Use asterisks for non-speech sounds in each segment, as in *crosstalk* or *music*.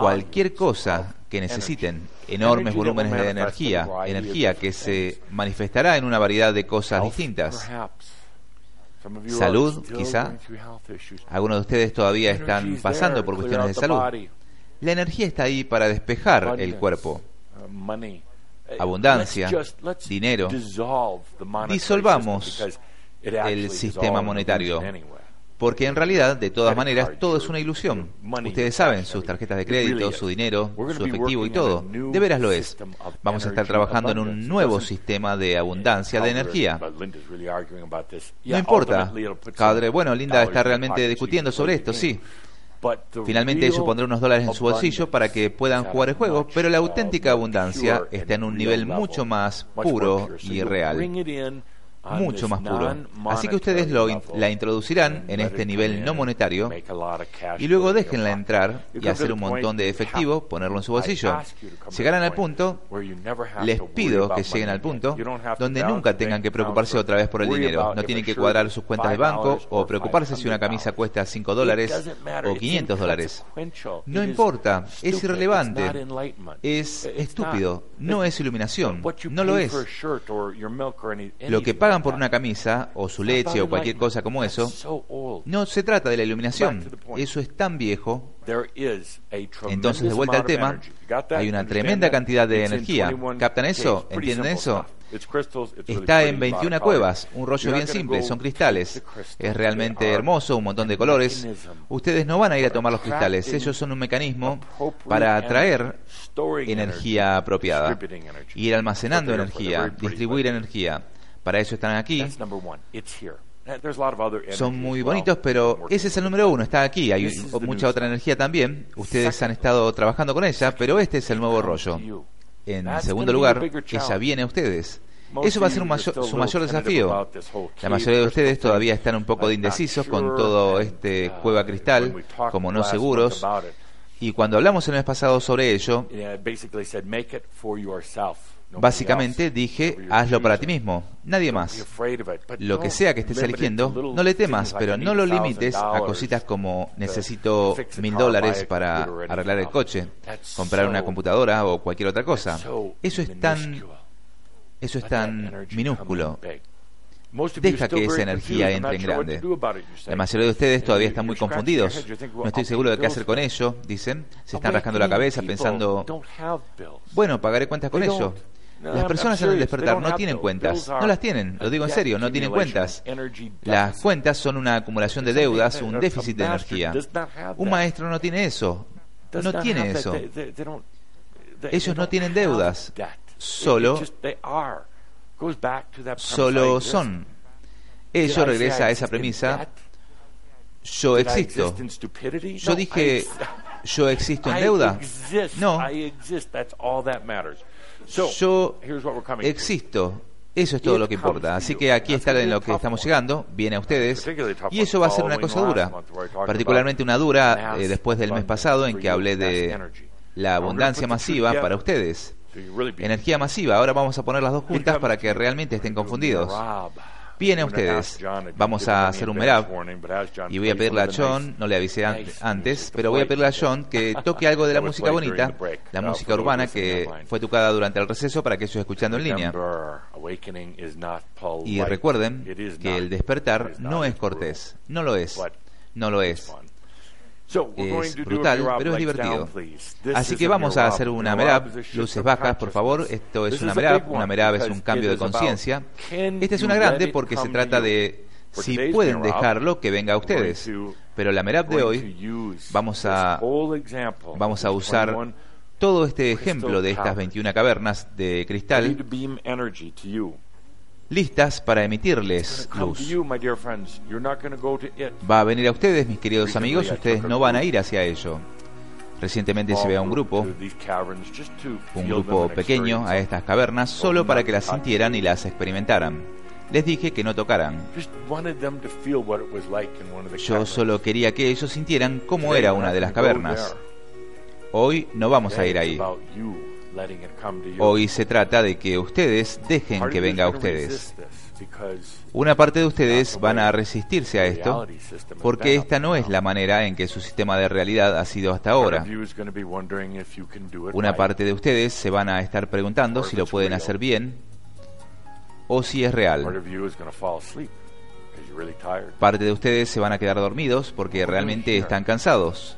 cualquier cosa que necesiten, enormes volúmenes de energía, energía que se manifestará en una variedad de cosas distintas. Salud, quizá. Algunos de ustedes todavía están pasando por cuestiones de salud. La energía está ahí para despejar el cuerpo. Abundancia, dinero. Disolvamos el sistema monetario porque en realidad, de todas maneras, todo es una ilusión. Ustedes saben, sus tarjetas de crédito, su dinero, su efectivo y todo. De veras lo es. Vamos a estar trabajando en un nuevo sistema de abundancia de energía. No importa. Padre, bueno, Linda está realmente discutiendo sobre esto, sí. Finalmente ellos pondrán unos dólares en su bolsillo para que puedan jugar el juego, pero la auténtica abundancia está en un nivel mucho más puro y real mucho más puro. Así que ustedes lo la introducirán en este nivel no monetario y luego déjenla entrar y hacer un montón de efectivo, ponerlo en su bolsillo. Llegarán al punto, les pido que lleguen al punto donde nunca tengan que preocuparse otra vez por el dinero. No tienen que cuadrar sus cuentas de banco o preocuparse si una camisa cuesta 5 dólares o 500 dólares. No importa, es irrelevante, es estúpido, no es iluminación, no lo es. Lo que por una camisa o su leche o cualquier cosa como eso, no se trata de la iluminación. Eso es tan viejo. Entonces, de vuelta al tema, hay una tremenda cantidad de energía. ¿Captan eso? ¿Entienden eso? Está en 21 cuevas, un rollo bien simple, son cristales. Es realmente hermoso, un montón de colores. Ustedes no van a ir a tomar los cristales, ellos son un mecanismo para atraer energía apropiada, ir almacenando energía, distribuir energía. Para eso están aquí. Son muy bonitos, pero ese es el número uno, está aquí. Hay mucha otra energía también. Ustedes han estado trabajando con ella, pero este es el nuevo rollo. En segundo lugar, ella viene a ustedes. Eso va a ser su mayor desafío. La mayoría de ustedes todavía están un poco de indecisos con todo este uh, cueva cristal, como no seguros. Y cuando hablamos el mes pasado sobre ello, Básicamente dije, hazlo para ti mismo, nadie más. Lo que sea que estés eligiendo, no le temas, pero no lo limites a cositas como necesito mil dólares para arreglar el coche, comprar una computadora o cualquier otra cosa. Eso es tan, eso es tan minúsculo. Deja que esa energía entre en grande. La mayoría de ustedes todavía están muy confundidos. No estoy seguro de qué hacer con ello, dicen. Se están rascando la cabeza pensando, bueno, pagaré cuentas con ello. Las personas al despertar no tienen cuentas, no las tienen, lo digo en serio, no tienen cuentas. Las cuentas son una acumulación de deudas, un déficit de energía. Un maestro no tiene eso, no tiene eso. Ellos no tienen deudas, solo, solo son. Ello regresa a esa premisa, yo existo. Yo dije, yo existo en *laughs* deuda. No yo existo. Eso es todo lo que importa. Así que aquí está en lo que estamos llegando, viene a ustedes, y eso va a ser una cosa dura, particularmente una dura eh, después del mes pasado en que hablé de la abundancia masiva para ustedes. Energía masiva, ahora vamos a poner las dos juntas para que realmente estén confundidos. Bien a ustedes. Vamos a hacer un merab. Y voy a pedirle a John, no le avisé antes, pero voy a pedirle a John que toque algo de la música bonita, la música urbana que fue tocada durante el receso para que ellos escuchando en línea. Y recuerden que el despertar no es cortés, no lo es, no lo es. Es brutal, pero es divertido. Así que vamos a hacer una merab, luces bajas, por favor. Esto es una merab, una merab es un cambio de conciencia. Esta es una grande porque se trata de si pueden dejarlo que venga a ustedes. Pero la merab de hoy vamos a vamos a usar todo este ejemplo de estas 21 cavernas de cristal listas para emitirles luz. Va a venir a ustedes, mis queridos amigos, ustedes no van a ir hacia ello. Recientemente se ve a un grupo, un grupo pequeño a estas cavernas, solo para que las sintieran y las experimentaran. Les dije que no tocaran. Yo solo quería que ellos sintieran cómo era una de las cavernas. Hoy no vamos a ir ahí. Hoy se trata de que ustedes dejen que venga a ustedes. Una parte de ustedes van a resistirse a esto porque esta no es la manera en que su sistema de realidad ha sido hasta ahora. Una parte de ustedes se van a estar preguntando si lo pueden hacer bien o si es real. Parte de ustedes se van a quedar dormidos porque realmente están cansados.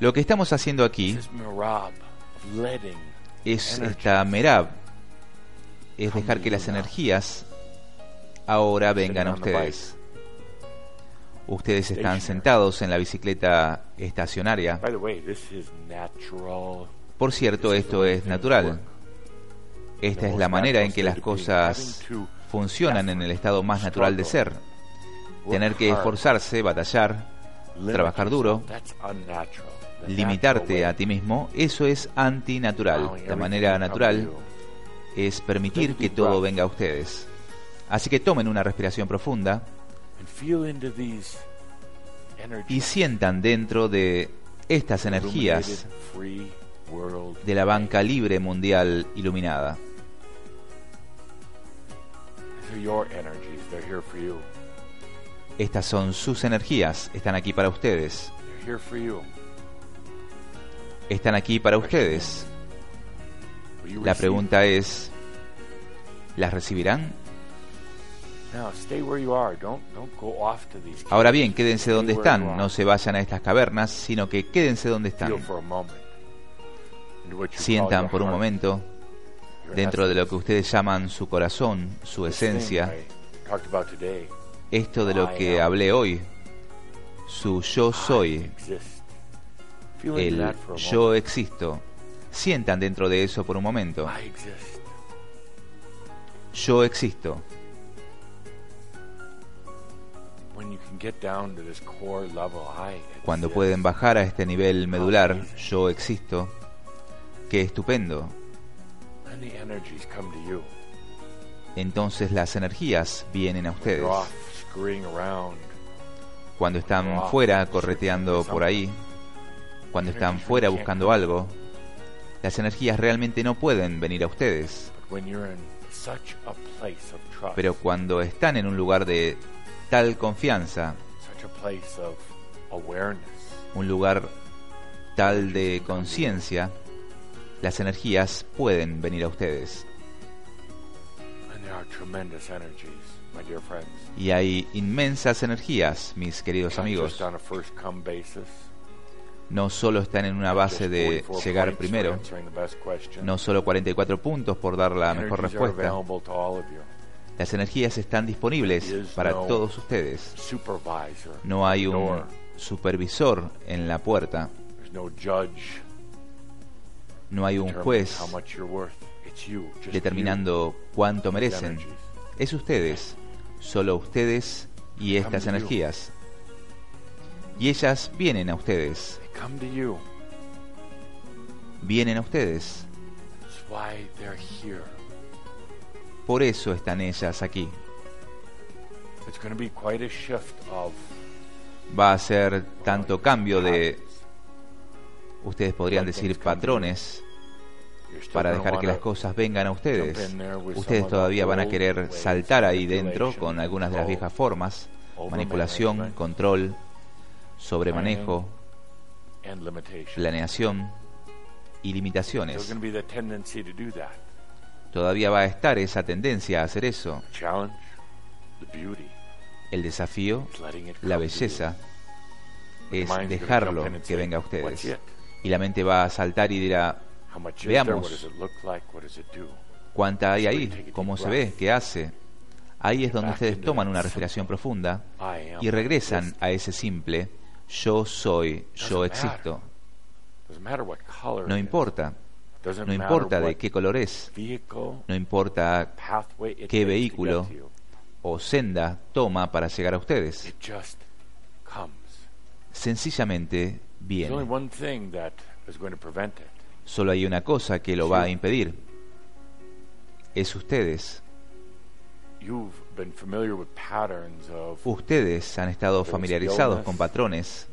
Lo que estamos haciendo aquí es esta merab, es dejar que las energías ahora vengan a ustedes. Ustedes están sentados en la bicicleta estacionaria. Por cierto, esto es natural. Esta es la manera en que las cosas funcionan en el estado más natural de ser. Tener que esforzarse, batallar, trabajar duro, limitarte a ti mismo, eso es antinatural. La manera natural es permitir que todo venga a ustedes. Así que tomen una respiración profunda y sientan dentro de estas energías de la banca libre mundial iluminada. Estas son sus energías, están aquí para ustedes. Están aquí para ustedes. La pregunta es, ¿las recibirán? Ahora bien, quédense donde están, no se vayan a estas cavernas, sino que quédense donde están. Sientan por un momento, dentro de lo que ustedes llaman su corazón, su esencia, esto de lo que hablé hoy, su yo soy, el yo existo. Sientan dentro de eso por un momento. Yo existo. Cuando pueden bajar a este nivel medular, yo existo, qué estupendo. Entonces las energías vienen a ustedes. Cuando están fuera correteando por ahí, cuando están fuera buscando algo, las energías realmente no pueden venir a ustedes. Pero cuando están en un lugar de tal confianza, un lugar tal de conciencia, las energías pueden venir a ustedes. Y hay inmensas energías, mis queridos amigos. No solo están en una base de llegar primero, no solo 44 puntos por dar la mejor respuesta. Las energías están disponibles para todos ustedes. No hay un supervisor en la puerta. No hay un juez determinando cuánto merecen. Es ustedes, solo ustedes y estas energías. Y ellas vienen a ustedes. Vienen a ustedes. Por eso están ellas aquí. Va a ser tanto cambio de, ustedes podrían decir, patrones para dejar que las cosas vengan a ustedes. Ustedes todavía van a querer saltar ahí dentro con algunas de las viejas formas, manipulación, control, sobremanejo, planeación y limitaciones. Todavía va a estar esa tendencia a hacer eso. El desafío, la belleza, es dejarlo que venga a ustedes. Y la mente va a saltar y dirá, veamos, ¿cuánta hay ahí? ¿Cómo se ve? ¿Qué hace? Ahí es donde ustedes toman una respiración profunda y regresan a ese simple yo soy, yo existo. No importa. No importa de qué color es. No importa qué vehículo o senda toma para llegar a ustedes. Sencillamente viene. Solo hay una cosa que lo va a impedir. Es ustedes. Ustedes han estado familiarizados con patrones,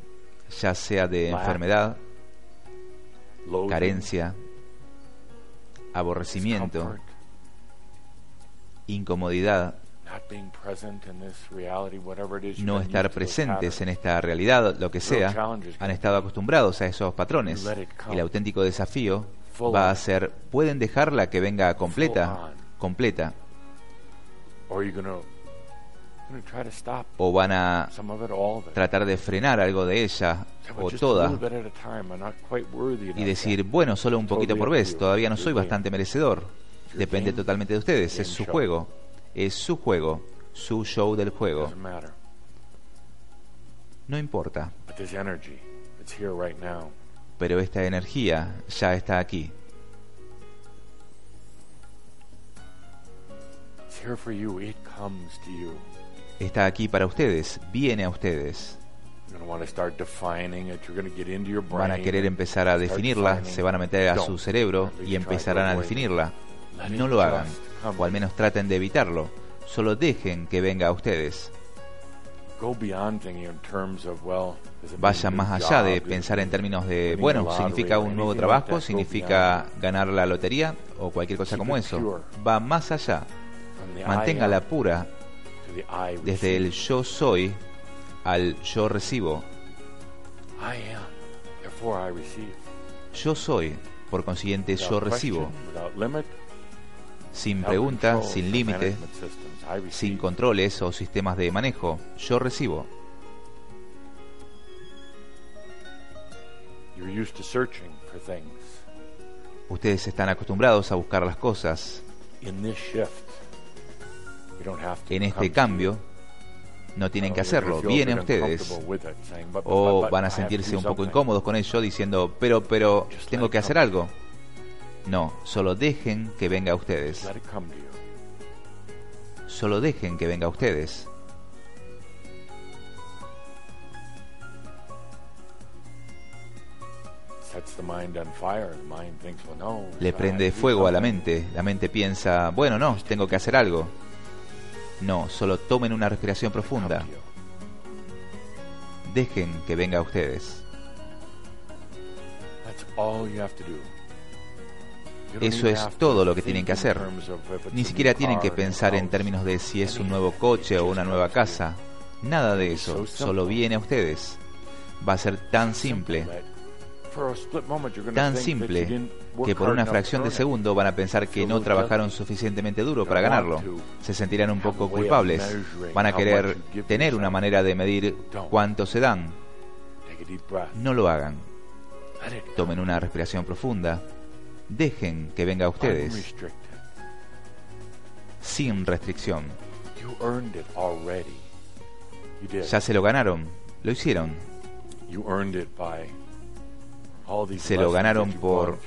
ya sea de enfermedad, carencia, aborrecimiento, incomodidad, no estar presentes en esta realidad, lo que sea, han estado acostumbrados a esos patrones. El auténtico desafío va a ser, ¿pueden dejarla que venga completa? Completa. O van a tratar de frenar algo de ella o toda y decir, bueno, solo un poquito por vez, todavía no soy bastante merecedor. Depende totalmente de ustedes, es su juego, es su juego, su show del juego. No importa. Pero esta energía ya está aquí. Está aquí para ustedes, viene a ustedes. Van a querer empezar a definirla, se van a meter a su cerebro y empezarán a definirla. No lo hagan, o al menos traten de evitarlo. Solo dejen que venga a ustedes. Vayan más allá de pensar en términos de, bueno, significa un nuevo trabajo, significa ganar la lotería o cualquier cosa como eso. Va más allá. Manténgala pura desde el yo soy al yo recibo. Yo soy, por consiguiente yo recibo. Sin pregunta, sin límite, sin controles o sistemas de manejo, yo recibo. Ustedes están acostumbrados a buscar las cosas. En este cambio, no tienen que hacerlo, vienen ustedes. O van a sentirse un poco incómodos con ello diciendo, pero, pero, tengo que hacer algo. No, solo dejen que venga a ustedes. Solo dejen que venga a ustedes. Le prende fuego a la mente. La mente piensa, bueno, no, tengo que hacer algo. No, solo tomen una respiración profunda. Dejen que venga a ustedes. Eso es todo lo que tienen que hacer. Ni siquiera tienen que pensar en términos de si es un nuevo coche o una nueva casa. Nada de eso. Solo viene a ustedes. Va a ser tan simple. Tan simple que por una fracción de segundo van a pensar que no trabajaron suficientemente duro para ganarlo. Se sentirán un poco culpables. Van a querer tener una manera de medir cuánto se dan. No lo hagan. Tomen una respiración profunda. Dejen que venga a ustedes. Sin restricción. Ya se lo ganaron. Lo hicieron. Se lo ganaron por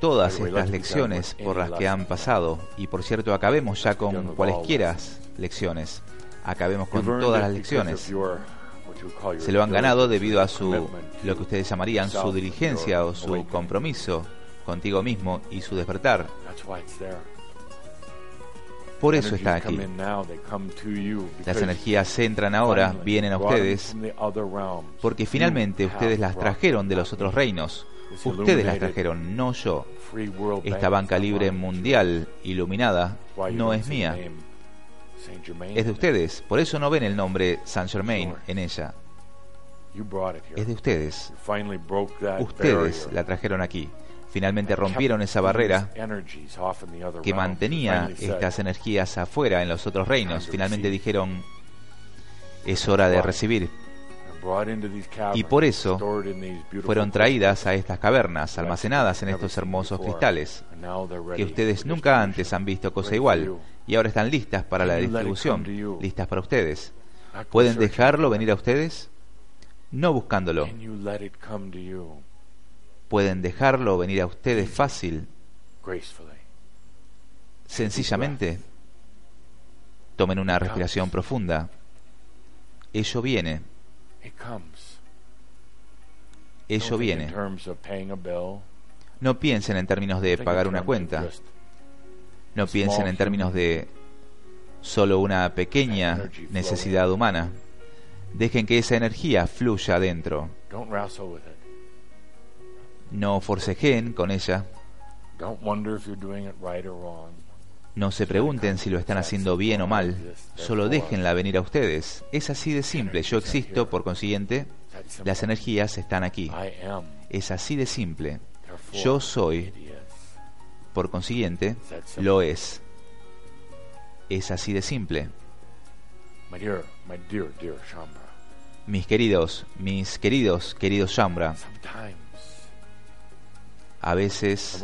todas estas lecciones por las que han pasado. Y por cierto, acabemos ya con cualesquiera lecciones. Acabemos con todas las lecciones. Se lo han ganado debido a su, lo que ustedes llamarían su diligencia o su compromiso contigo mismo y su despertar. Por eso está aquí. Las energías entran ahora, vienen a ustedes, porque finalmente ustedes las trajeron de los otros reinos. Ustedes las trajeron, no yo. Esta banca libre mundial iluminada no es mía. Es de ustedes. Por eso no ven el nombre Saint Germain en ella. Es de ustedes. Ustedes la trajeron aquí finalmente rompieron esa barrera que mantenía estas energías afuera en los otros reinos. Finalmente dijeron, es hora de recibir. Y por eso fueron traídas a estas cavernas, almacenadas en estos hermosos cristales, que ustedes nunca antes han visto cosa igual, y ahora están listas para la distribución, listas para ustedes. ¿Pueden dejarlo venir a ustedes? No buscándolo pueden dejarlo venir a ustedes fácil, sencillamente, tomen una respiración profunda. Ello viene. Ello viene. No piensen en términos de pagar una cuenta. No piensen en términos de solo una pequeña necesidad humana. Dejen que esa energía fluya adentro. No forcejeen con ella. No se pregunten si lo están haciendo bien o mal, solo déjenla venir a ustedes. Es así de simple, yo existo, por consiguiente, las energías están aquí. Es así de simple. Yo soy, por consiguiente, lo es. Es así de simple. Mis queridos, mis queridos, queridos Shambra, a veces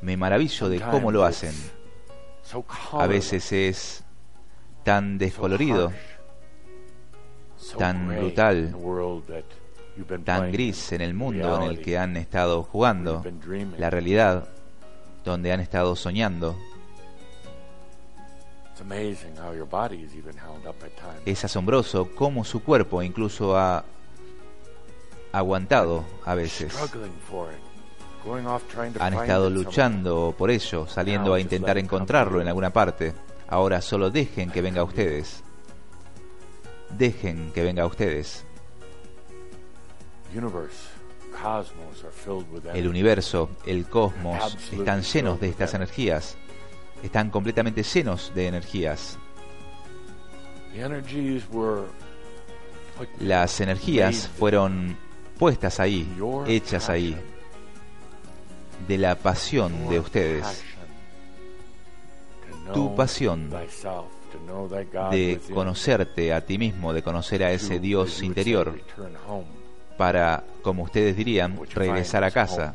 me maravillo de cómo lo hacen. A veces es tan descolorido, tan brutal, tan gris en el mundo en el que han estado jugando, la realidad donde han estado soñando. Es asombroso cómo su cuerpo incluso ha aguantado a veces. Han estado luchando por ello, saliendo a intentar encontrarlo en alguna parte. Ahora solo dejen que venga a ustedes. Dejen que venga a ustedes. El universo, el cosmos, están llenos de estas energías. Están completamente llenos de energías. Las energías fueron puestas ahí, hechas ahí, de la pasión de ustedes. Tu pasión de conocerte a ti mismo, de conocer a ese Dios interior, para, como ustedes dirían, regresar a casa.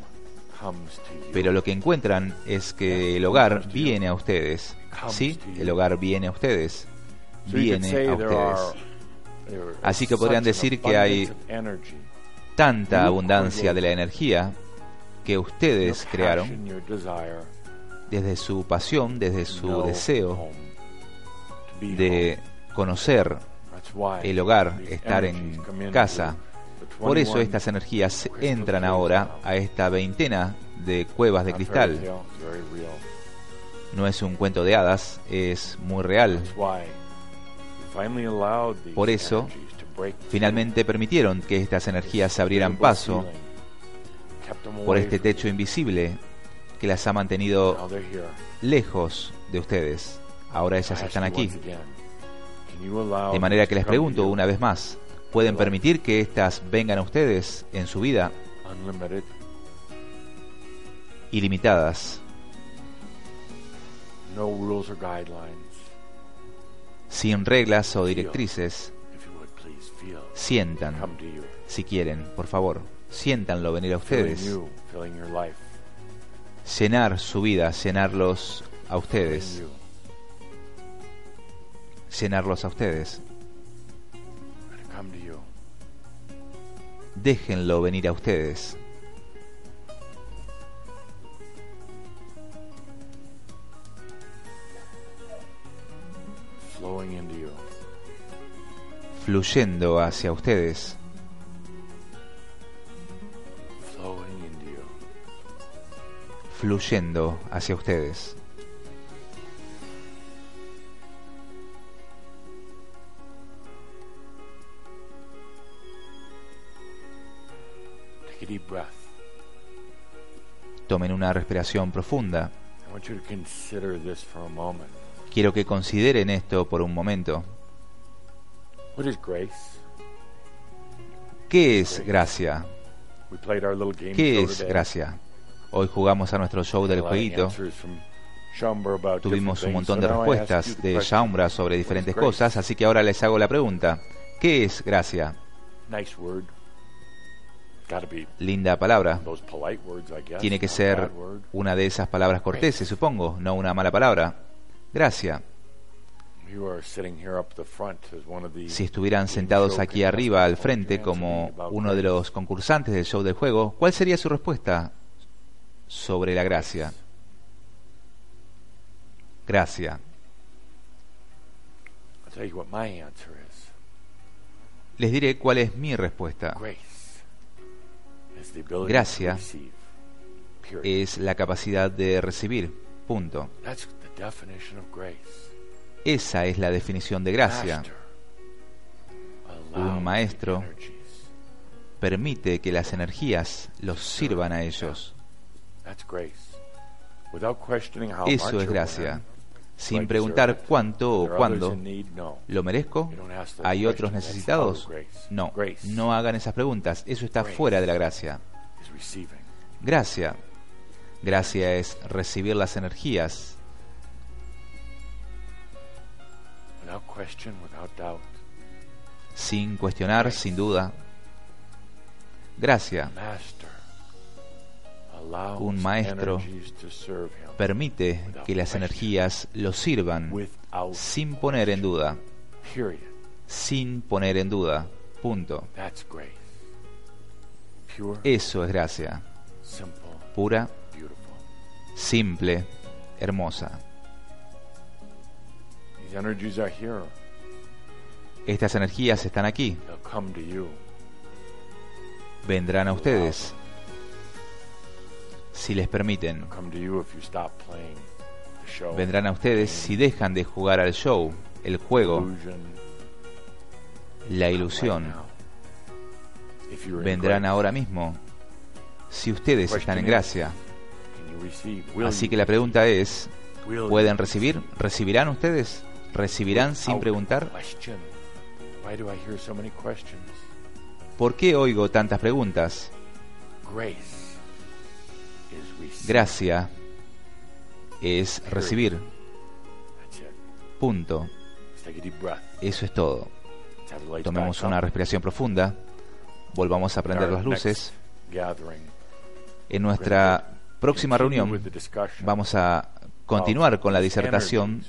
Pero lo que encuentran es que el hogar viene a ustedes. Sí, el hogar viene a ustedes. Viene a ustedes. Así que podrían decir que hay tanta abundancia de la energía que ustedes crearon desde su pasión, desde su deseo de conocer el hogar, estar en casa. Por eso estas energías entran ahora a esta veintena de cuevas de cristal. No es un cuento de hadas, es muy real. Por eso, finalmente permitieron que estas energías abrieran paso por este techo invisible que las ha mantenido lejos de ustedes. Ahora ellas están aquí. De manera que les pregunto una vez más, ¿pueden permitir que éstas vengan a ustedes en su vida? Ilimitadas. Sin reglas o directrices. Sientan, si quieren, por favor, siéntanlo venir a ustedes. Llenar su vida, llenarlos a ustedes llenarlos a ustedes. Déjenlo venir a ustedes. Fluyendo hacia ustedes. Fluyendo hacia ustedes. Tomen una respiración profunda. Quiero que consideren esto por un momento. ¿Qué es gracia? ¿Qué es gracia? Hoy jugamos a nuestro show del jueguito. Tuvimos un montón de respuestas de Shaumbra sobre diferentes cosas, así que ahora les hago la pregunta. ¿Qué es gracia? Linda palabra. Tiene que ser una de esas palabras corteses, supongo, no una mala palabra. Gracia. Si estuvieran sentados aquí arriba al frente como uno de los concursantes del show del juego, ¿cuál sería su respuesta sobre la gracia? Gracia. Les diré cuál es mi respuesta. Gracia es la capacidad de recibir. Punto. Esa es la definición de gracia. Un maestro permite que las energías los sirvan a ellos. Eso es gracia. Sin preguntar cuánto o cuándo. ¿Lo merezco? ¿Hay otros necesitados? No, no hagan esas preguntas. Eso está fuera de la gracia. Gracia. Gracia es recibir las energías. Sin cuestionar, sin duda. Gracia. Un maestro permite que las energías lo sirvan sin poner en duda. Sin poner en duda. Punto. Eso es gracia. Pura, simple, hermosa. Estas energías están aquí. Vendrán a ustedes si les permiten. Vendrán a ustedes si dejan de jugar al show, el juego, la ilusión. Vendrán ahora mismo si ustedes están en gracia. Así que la pregunta es, ¿pueden recibir? ¿Recibirán ustedes? ¿Recibirán sin preguntar? ¿Por qué oigo tantas preguntas? Gracia es recibir. Punto. Eso es todo. Tomemos una respiración profunda. Volvamos a prender las luces. En nuestra próxima reunión vamos a continuar con la disertación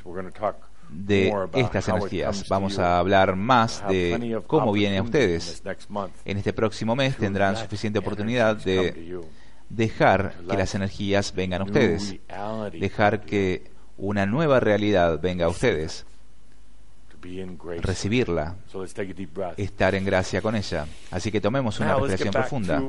de estas energías. Vamos a hablar más de cómo viene a ustedes. En este próximo mes tendrán suficiente oportunidad de dejar que las energías vengan a ustedes, dejar que una nueva realidad venga a ustedes, recibirla, estar en gracia con ella. Así que tomemos una respiración profunda.